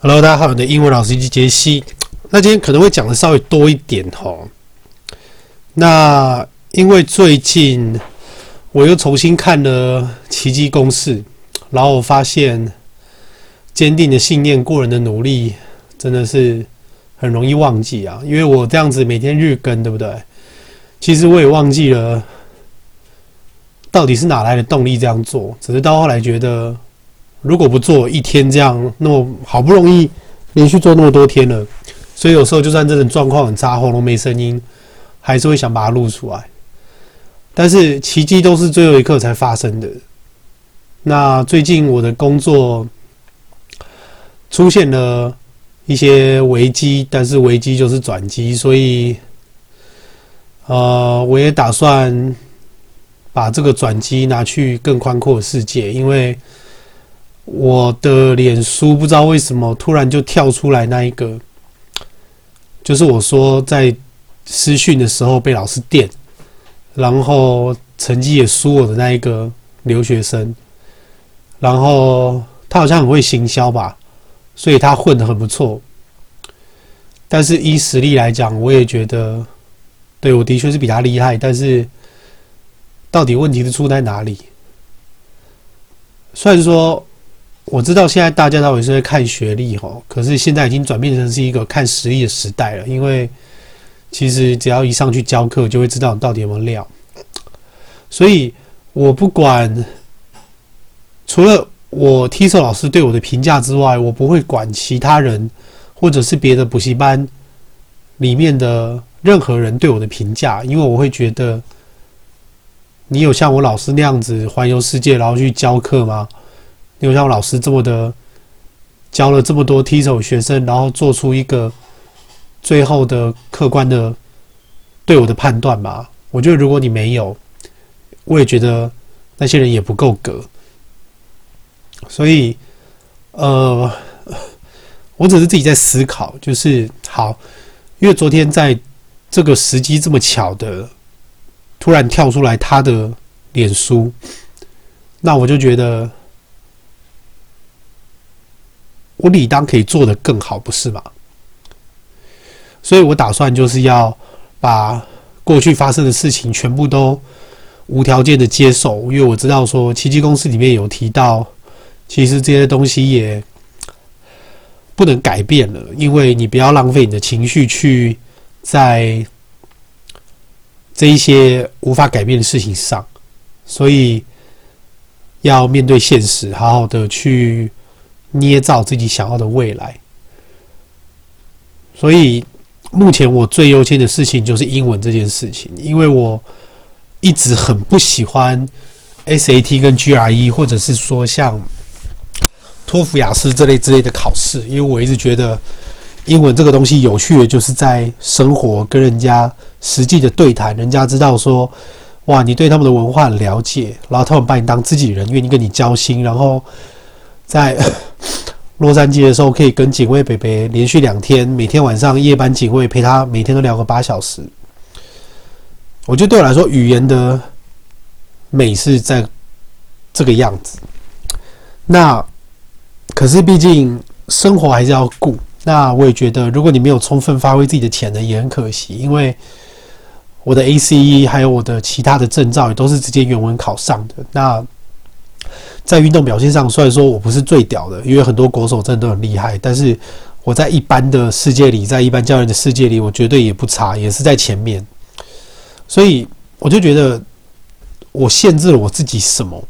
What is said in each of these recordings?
Hello，大家好，我的英文老师是杰西。那今天可能会讲的稍微多一点哈。那因为最近我又重新看了《奇迹公式》，然后我发现坚定的信念、过人的努力，真的是很容易忘记啊。因为我这样子每天日更，对不对？其实我也忘记了到底是哪来的动力这样做，只是到后来觉得。如果不做一天这样，那么好不容易连续做那么多天了，所以有时候就算这种状况很差，喉咙没声音，还是会想把它录出来。但是奇迹都是最后一刻才发生的。那最近我的工作出现了一些危机，但是危机就是转机，所以呃，我也打算把这个转机拿去更宽阔的世界，因为。我的脸书不知道为什么突然就跳出来那一个，就是我说在私讯的时候被老师电，然后成绩也输我的那一个留学生，然后他好像很会行销吧，所以他混的很不错。但是依实力来讲，我也觉得，对，我的确是比他厉害，但是到底问题是出在哪里？虽然说。我知道现在大家到底是在看学历哈，可是现在已经转变成是一个看实力的时代了。因为其实只要一上去教课，就会知道你到底有没有料。所以我不管，除了我 TESOL 老师对我的评价之外，我不会管其他人或者是别的补习班里面的任何人对我的评价，因为我会觉得，你有像我老师那样子环游世界，然后去教课吗？有像老师这么的教了这么多 T 手学生，然后做出一个最后的客观的对我的判断吧。我觉得如果你没有，我也觉得那些人也不够格。所以，呃，我只是自己在思考，就是好，因为昨天在这个时机这么巧的突然跳出来他的脸书，那我就觉得。我理当可以做得更好，不是吗？所以我打算就是要把过去发生的事情全部都无条件的接受，因为我知道说奇迹公司里面有提到，其实这些东西也不能改变了，因为你不要浪费你的情绪去在这一些无法改变的事情上，所以要面对现实，好好的去。捏造自己想要的未来，所以目前我最优先的事情就是英文这件事情，因为我一直很不喜欢 SAT 跟 GRE，或者是说像托福、雅思这类之类的考试，因为我一直觉得英文这个东西有趣的就是在生活跟人家实际的对谈，人家知道说哇，你对他们的文化很了解，然后他们把你当自己人，愿意跟你交心，然后在。洛杉矶的时候，可以跟警卫北北连续两天，每天晚上夜班警卫陪他，每天都聊个八小时。我觉得对我来说，语言的美是在这个样子。那可是毕竟生活还是要顾。那我也觉得，如果你没有充分发挥自己的潜能，也很可惜。因为我的 ACE 还有我的其他的证照，也都是直接原文考上的。那在运动表现上，虽然说我不是最屌的，因为很多国手真的都很厉害，但是我在一般的世界里，在一般教练的世界里，我绝对也不差，也是在前面。所以我就觉得，我限制了我自己什么？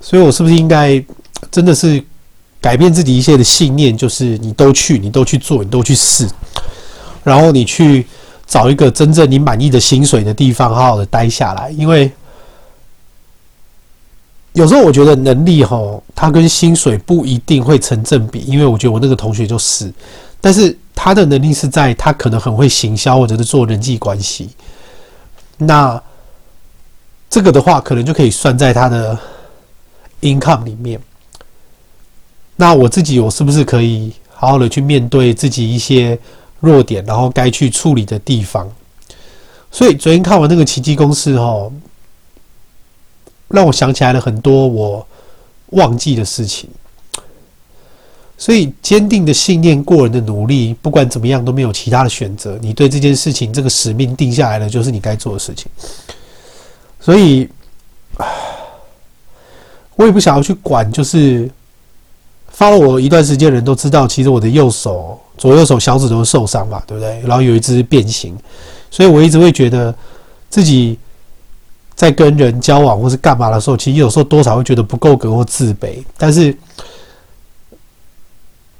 所以我是不是应该真的是改变自己一些的信念？就是你都去，你都去做，你都去试，然后你去找一个真正你满意的薪水的地方，好好的待下来，因为。有时候我觉得能力齁，它跟薪水不一定会成正比，因为我觉得我那个同学就是，但是他的能力是在他可能很会行销或者是做人际关系，那这个的话可能就可以算在他的 income 里面。那我自己我是不是可以好好的去面对自己一些弱点，然后该去处理的地方？所以昨天看完那个奇迹公式齁。让我想起来了很多我忘记的事情，所以坚定的信念、过人的努力，不管怎么样都没有其他的选择。你对这件事情这个使命定下来了，就是你该做的事情。所以，我也不想要去管，就是。发了我一段时间人都知道，其实我的右手、左右手小指都受伤嘛，对不对？然后有一只变形，所以我一直会觉得自己在跟人交往或是干嘛的时候，其实有时候多少会觉得不够格或自卑。但是，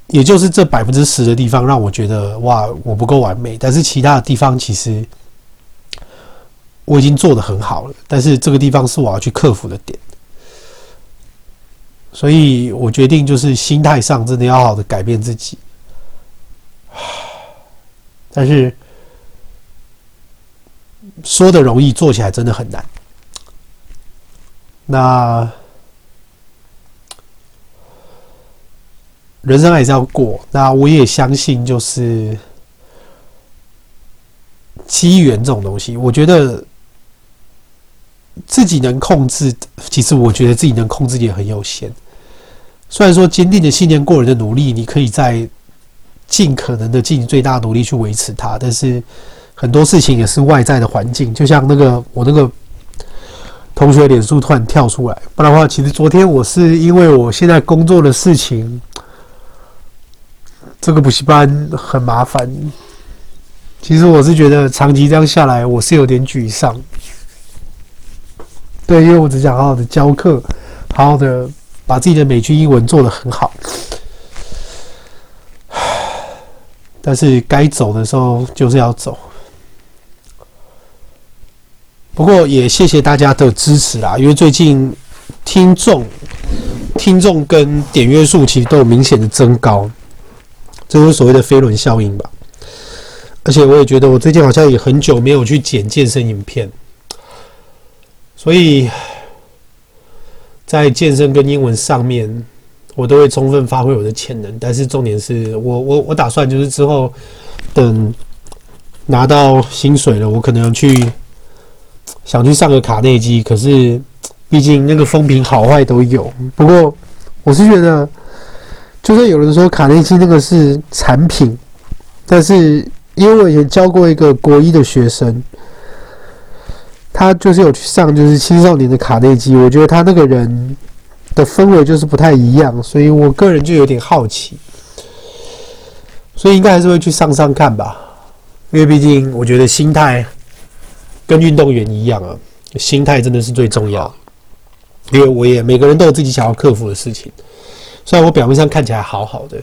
也就是这百分之十的地方让我觉得哇，我不够完美。但是其他的地方其实我已经做得很好了。但是这个地方是我要去克服的点。所以我决定，就是心态上真的要好好的改变自己。但是说的容易，做起来真的很难。那人生还是要过。那我也相信，就是机缘这种东西，我觉得自己能控制。其实我觉得自己能控制也很有限。虽然说坚定的信念、过人的努力，你可以在尽可能的尽最大努力去维持它，但是很多事情也是外在的环境。就像那个我那个同学脸书突然跳出来，不然的话，其实昨天我是因为我现在工作的事情，这个补习班很麻烦。其实我是觉得长期这样下来，我是有点沮丧。对，因为我只想好好的教课，好好的。把自己的美剧英文做得很好，但是该走的时候就是要走。不过也谢谢大家的支持啦，因为最近听众、听众跟点阅数其实都有明显的增高，这就是所谓的飞轮效应吧。而且我也觉得我最近好像也很久没有去剪健身影片，所以。在健身跟英文上面，我都会充分发挥我的潜能。但是重点是我我我打算就是之后等拿到薪水了，我可能去想去上个卡内基。可是 毕竟那个风评好坏都有。不过我是觉得，就算有人说卡内基那个是产品，但是因为我以前教过一个国一的学生。他就是有去上，就是青少年的卡内基。我觉得他那个人的氛围就是不太一样，所以我个人就有点好奇，所以应该还是会去上上看吧。因为毕竟我觉得心态跟运动员一样啊，心态真的是最重要。因为我也每个人都有自己想要克服的事情，虽然我表面上看起来好好的，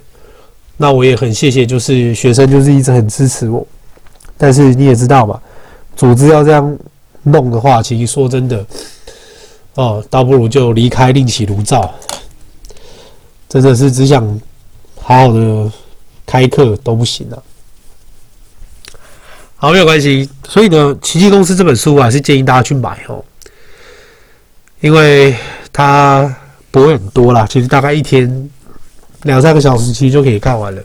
那我也很谢谢，就是学生就是一直很支持我，但是你也知道嘛，组织要这样。弄的话，其实说真的，哦，倒不如就离开，另起炉灶。真的是只想好好的开课都不行了。好，没有关系。所以呢，《奇迹公司》这本书我还是建议大家去买哦，因为它不会很多啦，其实大概一天两三个小时，其实就可以看完了。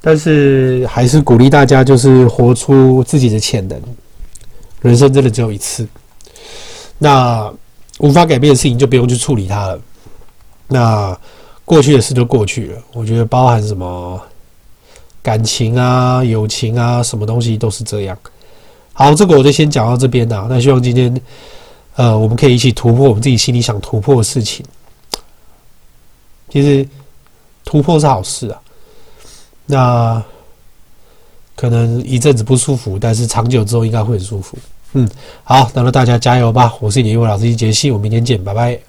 但是还是鼓励大家，就是活出自己的潜能。人生真的只有一次，那无法改变的事情就不用去处理它了。那过去的事就过去了。我觉得包含什么感情啊、友情啊，什么东西都是这样。好，这个我就先讲到这边了。那希望今天呃，我们可以一起突破我们自己心里想突破的事情。其实突破是好事啊。那可能一阵子不舒服，但是长久之后应该会很舒服。嗯，好，那么大家加油吧！我是你的英文老师一杰西，我们明天见，拜拜。